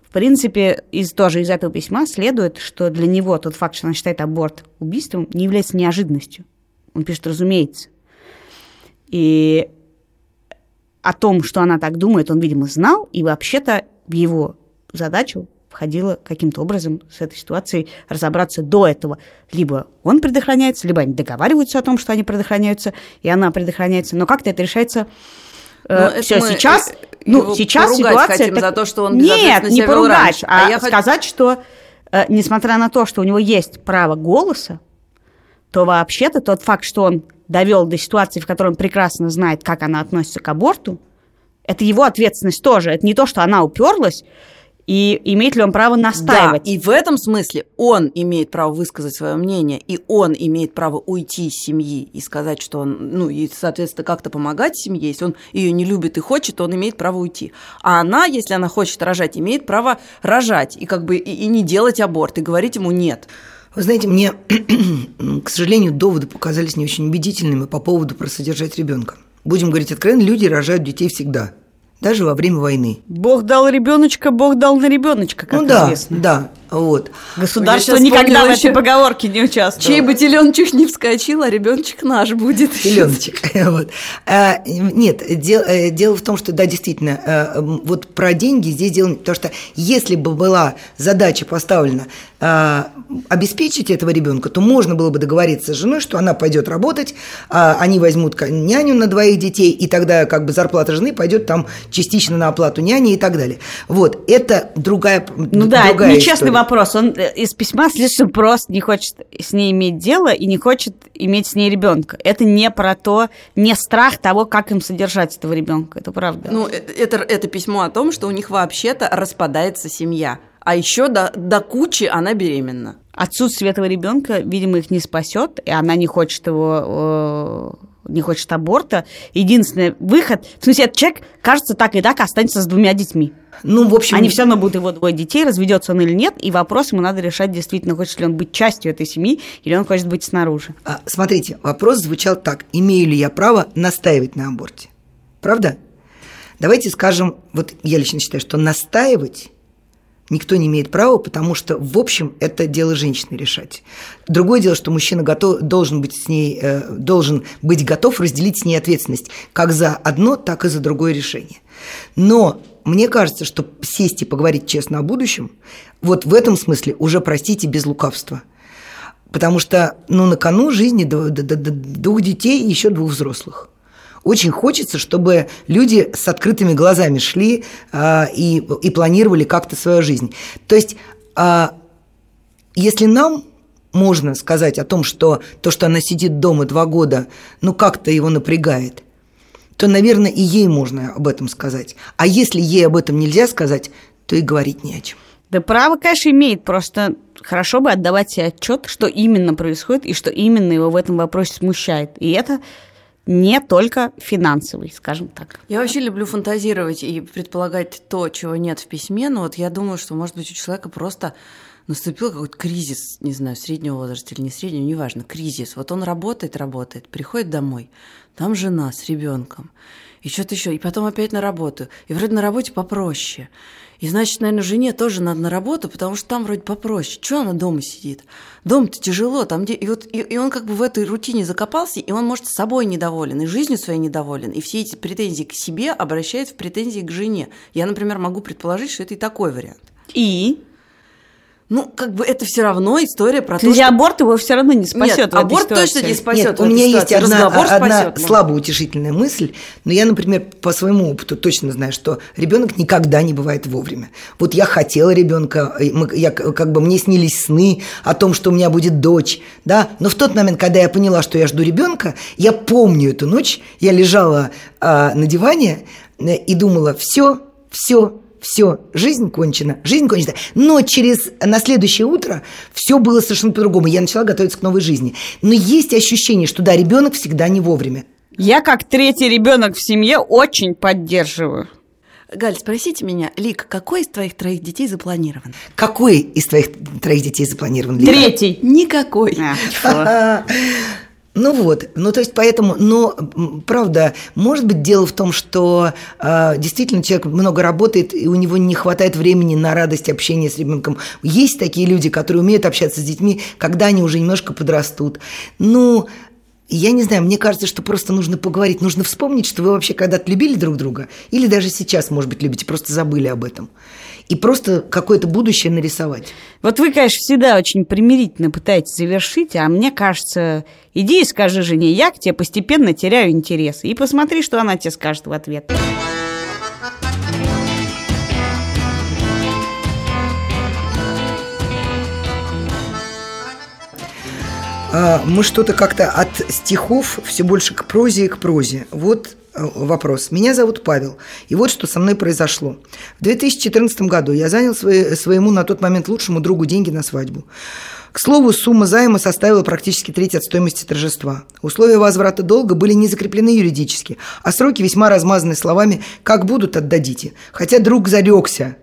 В принципе, из, тоже из этого письма следует, что для него тот факт, что она считает аборт убийством, не является неожиданностью. Он пишет, разумеется. И о том, что она так думает, он, видимо, знал, и вообще-то в его задачу входило каким-то образом с этой ситуацией разобраться до этого. Либо он предохраняется, либо они договариваются о том, что они предохраняются, и она предохраняется. Но как-то это решается Ну, все это мы, сейчас. э, Ну, сейчас ситуация хотим так- за то, что он Нет, не поругать, раньше. а, А я хот- сказать, что э, несмотря на то, что у него есть право голоса, то вообще-то тот факт, что он довел до ситуации, в которой он прекрасно знает, как она относится к аборту, это его ответственность тоже. Это не то, что она уперлась, и имеет ли он право Да, настаивать. и в этом смысле он имеет право высказать свое мнение, и он имеет право уйти из семьи и сказать, что он, ну, и, соответственно, как-то помогать семье. Если он ее не любит и хочет, то он имеет право уйти. А она, если она хочет рожать, имеет право рожать и как бы и, и не делать аборт, и говорить ему нет. Вы знаете, мне, к сожалению, доводы показались не очень убедительными по поводу про содержать ребенка. Будем говорить откровенно, люди рожают детей всегда, даже во время войны. Бог дал ребеночка, Бог дал на ребеночка, как ну да, известно. да, вот. Государство никогда в этой ещё- поговорке не участвовало. Чей бы теленочек не вскочил, а ребеночек наш будет. Теленочек. Вот. А, Нет, дел- э, дело в том, что, да, действительно, э, вот про деньги здесь дело... Потому что если бы была задача поставлена обеспечить этого ребенка, то можно было бы договориться с женой, что она пойдет работать, а они возьмут няню на двоих детей, и тогда как бы зарплата жены пойдет там частично на оплату няни и так далее. Вот, это другая Ну да, другая нечестный история. Вопрос. Он э, из письма слишком просто не хочет с ней иметь дело и не хочет иметь с ней ребенка. Это не про то, не страх того, как им содержать этого ребенка. Это правда. Ну, э- это, это письмо о том, что у них вообще-то распадается семья. А еще до, до кучи она беременна. Отсутствие этого ребенка, видимо, их не спасет, и она не хочет его, э, не хочет аборта. Единственный выход, в смысле, этот человек, кажется, так и так останется с двумя детьми. Ну, в общем... Они все равно будут его двое детей, разведется он или нет, и вопрос ему надо решать действительно, хочет ли он быть частью этой семьи, или он хочет быть снаружи. А, Смотрите, вопрос звучал так. Имею ли я право настаивать на аборте? Правда? Давайте скажем, вот я лично считаю, что настаивать никто не имеет права, потому что, в общем, это дело женщины решать. Другое дело, что мужчина готов, должен, быть с ней, э, должен быть готов разделить с ней ответственность как за одно, так и за другое решение. Но мне кажется, что сесть и поговорить честно о будущем, вот в этом смысле уже, простите, без лукавства. Потому что, ну, на кону жизни двух детей и еще двух взрослых. Очень хочется, чтобы люди с открытыми глазами шли а, и, и планировали как-то свою жизнь. То есть, а, если нам можно сказать о том, что то, что она сидит дома два года, ну как-то его напрягает, то, наверное, и ей можно об этом сказать. А если ей об этом нельзя сказать, то и говорить не о чем. Да право, конечно, имеет, просто хорошо бы отдавать себе отчет, что именно происходит и что именно его в этом вопросе смущает. И это не только финансовый, скажем так. Я вообще люблю фантазировать и предполагать то, чего нет в письме, но вот я думаю, что, может быть, у человека просто наступил какой-то кризис, не знаю, среднего возраста или не среднего, неважно, кризис. Вот он работает, работает, приходит домой, там жена с ребенком, и что-то еще, и потом опять на работу. И вроде на работе попроще. И значит, наверное, жене тоже надо на работу, потому что там вроде попроще. Чего она дома сидит? Дом-то тяжело, там где... И, вот, и, и он как бы в этой рутине закопался, и он, может, собой недоволен, и жизнью своей недоволен, и все эти претензии к себе обращает в претензии к жене. Я, например, могу предположить, что это и такой вариант. И Ну, как бы это все равно история про то, Кстати, что... аборт его все равно не спасет. Нет, аборт точно ситуации. не спасет. Нет, у меня есть ситуации. одна, Разговор одна спасет, слабо утешительная мысль, но я, например, по своему опыту точно знаю, что ребенок никогда не бывает вовремя. Вот я хотела ребенка, я, как бы мне снились сны о том, что у меня будет дочь, да, но в тот момент, когда я поняла, что я жду ребенка, я помню эту ночь, я лежала а, на диване э, и думала, все, все, все, жизнь кончена, жизнь кончена. Но через на следующее утро все было совершенно по-другому. Я начала готовиться к новой жизни. Но есть ощущение, что да, ребенок всегда не вовремя. Я, как третий ребенок в семье, очень поддерживаю. Галь, спросите меня, Лик, какой из твоих троих детей запланирован? Какой из твоих троих детей запланирован? Лера? Третий. Никакой. А? Ну вот, ну то есть поэтому, но правда, может быть дело в том, что э, действительно человек много работает и у него не хватает времени на радость общения с ребенком. Есть такие люди, которые умеют общаться с детьми, когда они уже немножко подрастут. Ну, я не знаю, мне кажется, что просто нужно поговорить, нужно вспомнить, что вы вообще когда-то любили друг друга, или даже сейчас, может быть, любите, просто забыли об этом и просто какое-то будущее нарисовать. Вот вы, конечно, всегда очень примирительно пытаетесь завершить, а мне кажется, иди и скажи жене, я к тебе постепенно теряю интерес, и посмотри, что она тебе скажет в ответ. Мы что-то как-то от стихов все больше к прозе и к прозе. Вот Э, вопрос. Меня зовут Павел, и вот что со мной произошло. В 2014 году я занял своему на тот момент лучшему другу деньги на свадьбу. К слову, сумма займа составила практически треть от стоимости торжества. Условия возврата долга были не закреплены юридически, а сроки весьма размазаны словами «как будут, отдадите». Хотя друг зарекся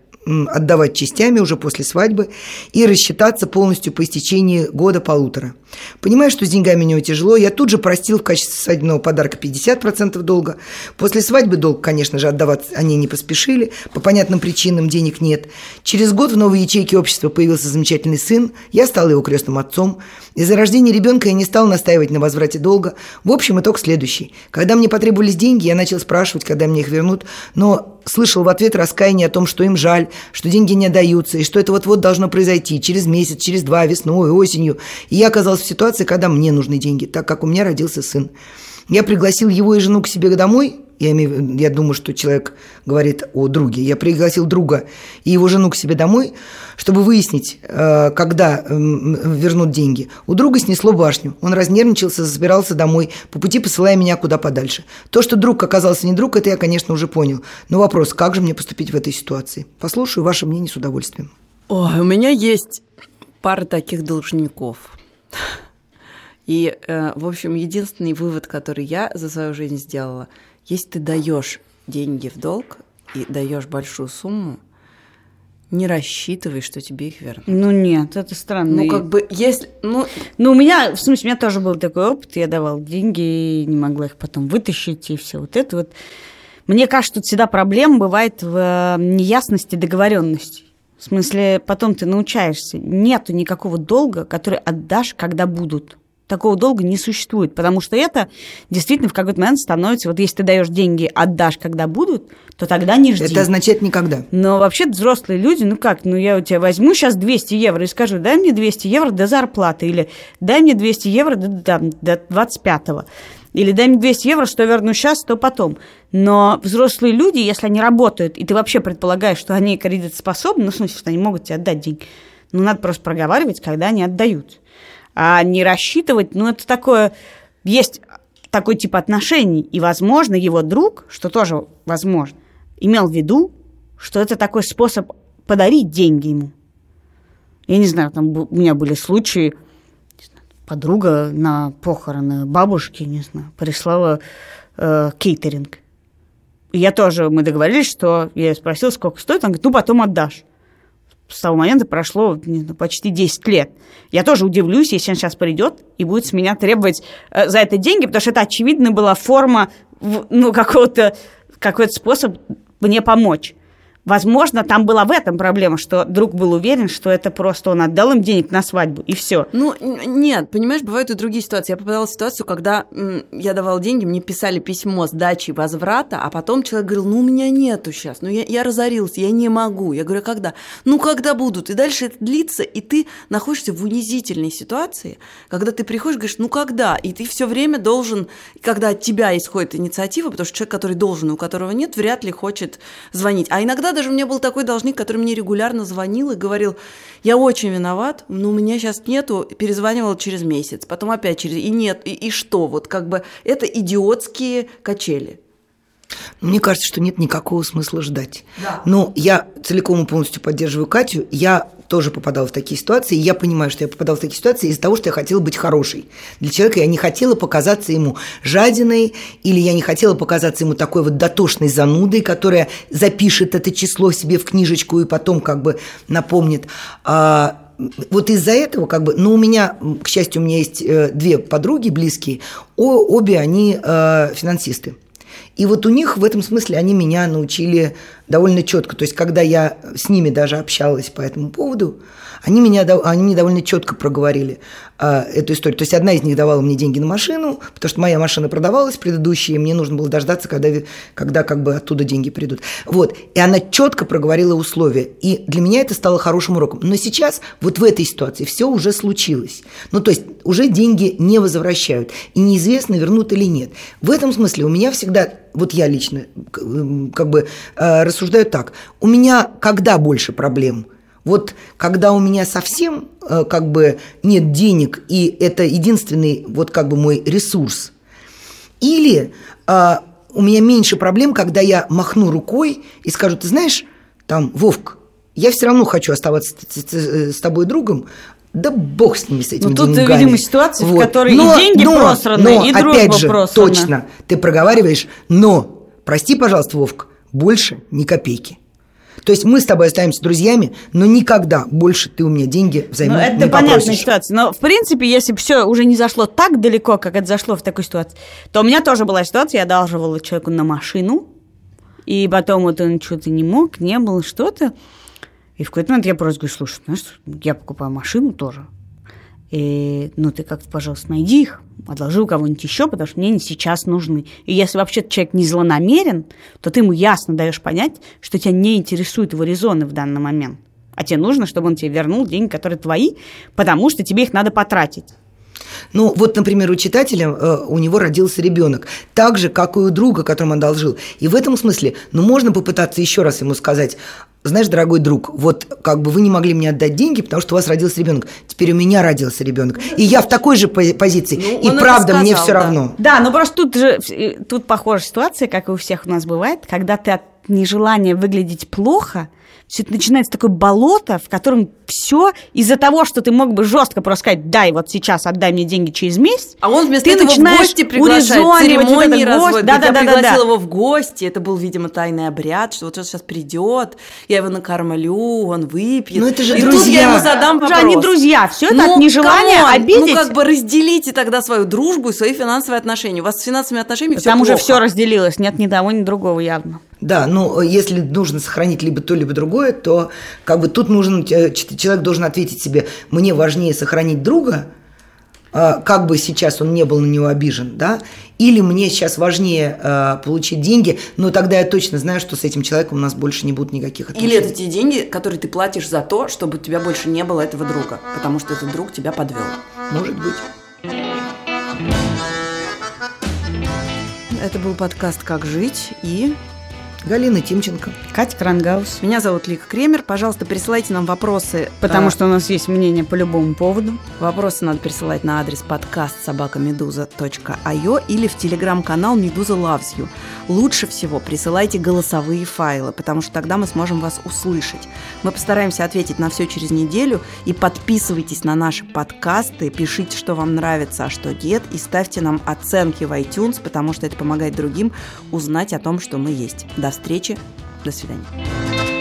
отдавать частями уже после свадьбы и рассчитаться полностью по истечении года-полутора. Понимая, что с деньгами у него тяжело, я тут же простил в качестве свадебного подарка 50% долга. После свадьбы долг, конечно же, отдавать они не поспешили, по понятным причинам денег нет. Через год в новой ячейке общества появился замечательный сын, я стал его крестным отцом. Из-за рождения ребенка я не стал настаивать на возврате долга. В общем, итог следующий. Когда мне потребовались деньги, я начал спрашивать, когда мне их вернут, но слышал в ответ раскаяние о том, что им жаль, что деньги не отдаются, и что это вот-вот должно произойти через месяц, через два, весной, осенью. И я оказался в ситуации, когда мне нужны деньги, так как у меня родился сын. Я пригласил его и жену к себе домой, я, имею, я думаю, что человек говорит о друге. Я пригласил друга и его жену к себе домой, чтобы выяснить, э, когда вернут деньги. У друга снесло башню. Он разнервничался, забирался домой, по пути посылая меня куда подальше. То, что друг оказался не друг, это я, конечно, уже понял. Но вопрос, как же мне поступить в этой ситуации? Послушаю ваше мнение с удовольствием. Ой, у меня есть пара таких должников. И, э, в общем, единственный вывод, который я за свою жизнь сделала, если ты даешь деньги в долг и даешь большую сумму, не рассчитывай, что тебе их вернут. Ну нет, это странно. Ну как бы если, ну, ну у меня, в смысле, у меня тоже был такой опыт, я давал деньги, и не могла их потом вытащить и все вот это вот. Мне кажется, тут всегда проблема бывает в э, неясности договоренности. В смысле, потом ты научаешься. Нету никакого долга, который отдашь, когда будут такого долга не существует, потому что это действительно в какой-то момент становится, вот если ты даешь деньги, отдашь, когда будут, то тогда не жди. Это означает никогда. Но вообще взрослые люди, ну как, ну я у тебя возьму сейчас 200 евро и скажу, дай мне 200 евро до зарплаты, или дай мне 200 евро до, там, до 25-го. Или дай мне 200 евро, что верну сейчас, то потом. Но взрослые люди, если они работают, и ты вообще предполагаешь, что они кредитоспособны, ну, в смысле, что они могут тебе отдать деньги, ну, надо просто проговаривать, когда они отдают а не рассчитывать, ну, это такое, есть такой тип отношений, и, возможно, его друг, что тоже возможно, имел в виду, что это такой способ подарить деньги ему. Я не знаю, там у меня были случаи, подруга на похороны бабушки, не знаю, прислала э, кейтеринг. Я тоже, мы договорились, что я спросила, сколько стоит, он говорит, ну, потом отдашь с того момента прошло знаю, почти 10 лет. Я тоже удивлюсь, если он сейчас придет и будет с меня требовать э, за это деньги, потому что это, очевидно, была форма, ну, какого-то, какой-то способ мне помочь. Возможно, там была в этом проблема, что друг был уверен, что это просто он отдал им денег на свадьбу, и все. Ну, нет, понимаешь, бывают и другие ситуации. Я попадала в ситуацию, когда я давала деньги, мне писали письмо с дачей возврата, а потом человек говорил, ну, у меня нету сейчас, ну, я, я разорился, я не могу. Я говорю, а когда? Ну, когда будут? И дальше это длится, и ты находишься в унизительной ситуации, когда ты приходишь, говоришь, ну, когда? И ты все время должен, когда от тебя исходит инициатива, потому что человек, который должен, у которого нет, вряд ли хочет звонить. А иногда даже у меня был такой должник, который мне регулярно звонил и говорил, я очень виноват, но у меня сейчас нету, перезванивал через месяц, потом опять через, и нет, и, и что, вот как бы это идиотские качели. Мне кажется, что нет никакого смысла ждать. Да. Но я целиком и полностью поддерживаю Катю. Я тоже попадала в такие ситуации. И я понимаю, что я попадала в такие ситуации из-за того, что я хотела быть хорошей. Для человека я не хотела показаться ему жадиной, или я не хотела показаться ему такой вот дотошной занудой, которая запишет это число себе в книжечку и потом как бы напомнит. А вот из-за этого, как бы, ну, у меня, к счастью, у меня есть э, две подруги близкие, о, обе они э, финансисты. И вот у них в этом смысле они меня научили довольно четко. То есть, когда я с ними даже общалась по этому поводу, они, меня, они мне довольно четко проговорили а, эту историю. То есть одна из них давала мне деньги на машину, потому что моя машина продавалась предыдущая, и мне нужно было дождаться, когда, когда как бы оттуда деньги придут. Вот. И она четко проговорила условия. И для меня это стало хорошим уроком. Но сейчас вот в этой ситуации все уже случилось. Ну, то есть уже деньги не возвращают. И неизвестно, вернут или нет. В этом смысле у меня всегда вот я лично как бы э, рассуждаю так. У меня когда больше проблем – вот когда у меня совсем э, как бы нет денег, и это единственный вот как бы мой ресурс, или э, у меня меньше проблем, когда я махну рукой и скажу, ты знаешь, там, Вовк, я все равно хочу оставаться с тобой другом, да бог с ними, с этими ну, тут, деньгами. видимо, ситуация, вот. в которой но, и деньги но, просраны, но, и дружба опять же, просрана. точно, ты проговариваешь, но, прости, пожалуйста, Вовк, больше ни копейки. То есть мы с тобой останемся друзьями, но никогда больше ты у меня деньги взаймы ну, это не понятная попросишь. ситуация. Но, в принципе, если бы все уже не зашло так далеко, как это зашло в такой ситуации, то у меня тоже была ситуация, я одалживала человеку на машину, и потом вот он что-то не мог, не было что-то. И в какой-то момент я просто говорю, слушай, знаешь, я покупаю машину тоже. И, ну, ты как-то, пожалуйста, найди их одолжи у кого-нибудь еще, потому что мне они сейчас нужны. И если вообще человек не злонамерен, то ты ему ясно даешь понять, что тебя не интересуют его резоны в данный момент. А тебе нужно, чтобы он тебе вернул деньги, которые твои, потому что тебе их надо потратить. Ну, вот, например, у читателя э, у него родился ребенок, так же, как и у друга, которому он одолжил. И в этом смысле, ну, можно попытаться еще раз ему сказать, знаешь, дорогой друг, вот как бы вы не могли мне отдать деньги, потому что у вас родился ребенок. Теперь у меня родился ребенок. И я в такой же позиции. Ну, и правда, сказал, мне все да. равно. Да, но просто тут же тут похожая ситуация, как и у всех у нас бывает, когда ты от нежелания выглядеть плохо – все это начинается такое болото, в котором все из-за того, что ты мог бы жестко просто сказать, дай вот сейчас, отдай мне деньги через месяц. А он вместо этого в гости приглашает, церемонии вот развода. Да, да, да, пригласил да, да. его в гости, это был, видимо, тайный обряд, что вот он сейчас придет, я его накормлю, он выпьет. Ну это же и друзья. тут я ему задам вопрос. Они друзья, все это ну, от нежелания come on, обидеть. Ну как бы разделите тогда свою дружбу и свои финансовые отношения. У вас с финансовыми отношениями все Там плохо. уже все разделилось, нет ни того, ни другого явно. Да, ну если нужно сохранить либо то, либо другое, то как бы тут нужен э, человек должен ответить себе, мне важнее сохранить друга, а, как бы сейчас он не был на него обижен, да, или мне сейчас важнее э, получить деньги, но тогда я точно знаю, что с этим человеком у нас больше не будет никаких отношений. Или это те деньги, которые ты платишь за то, чтобы у тебя больше не было этого друга, потому что этот друг тебя подвел. Может быть. Это был подкаст «Как жить» и Галина Тимченко. Катя Крангаус. Меня зовут Лика Кремер. Пожалуйста, присылайте нам вопросы. Потому а... что у нас есть мнение по любому поводу. Вопросы надо присылать на адрес подкаст собакамедуза.io или в телеграм-канал Медуза Loves You. Лучше всего присылайте голосовые файлы, потому что тогда мы сможем вас услышать. Мы постараемся ответить на все через неделю. И подписывайтесь на наши подкасты, пишите, что вам нравится, а что нет, и ставьте нам оценки в iTunes, потому что это помогает другим узнать о том, что мы есть. До встречи. До свидания.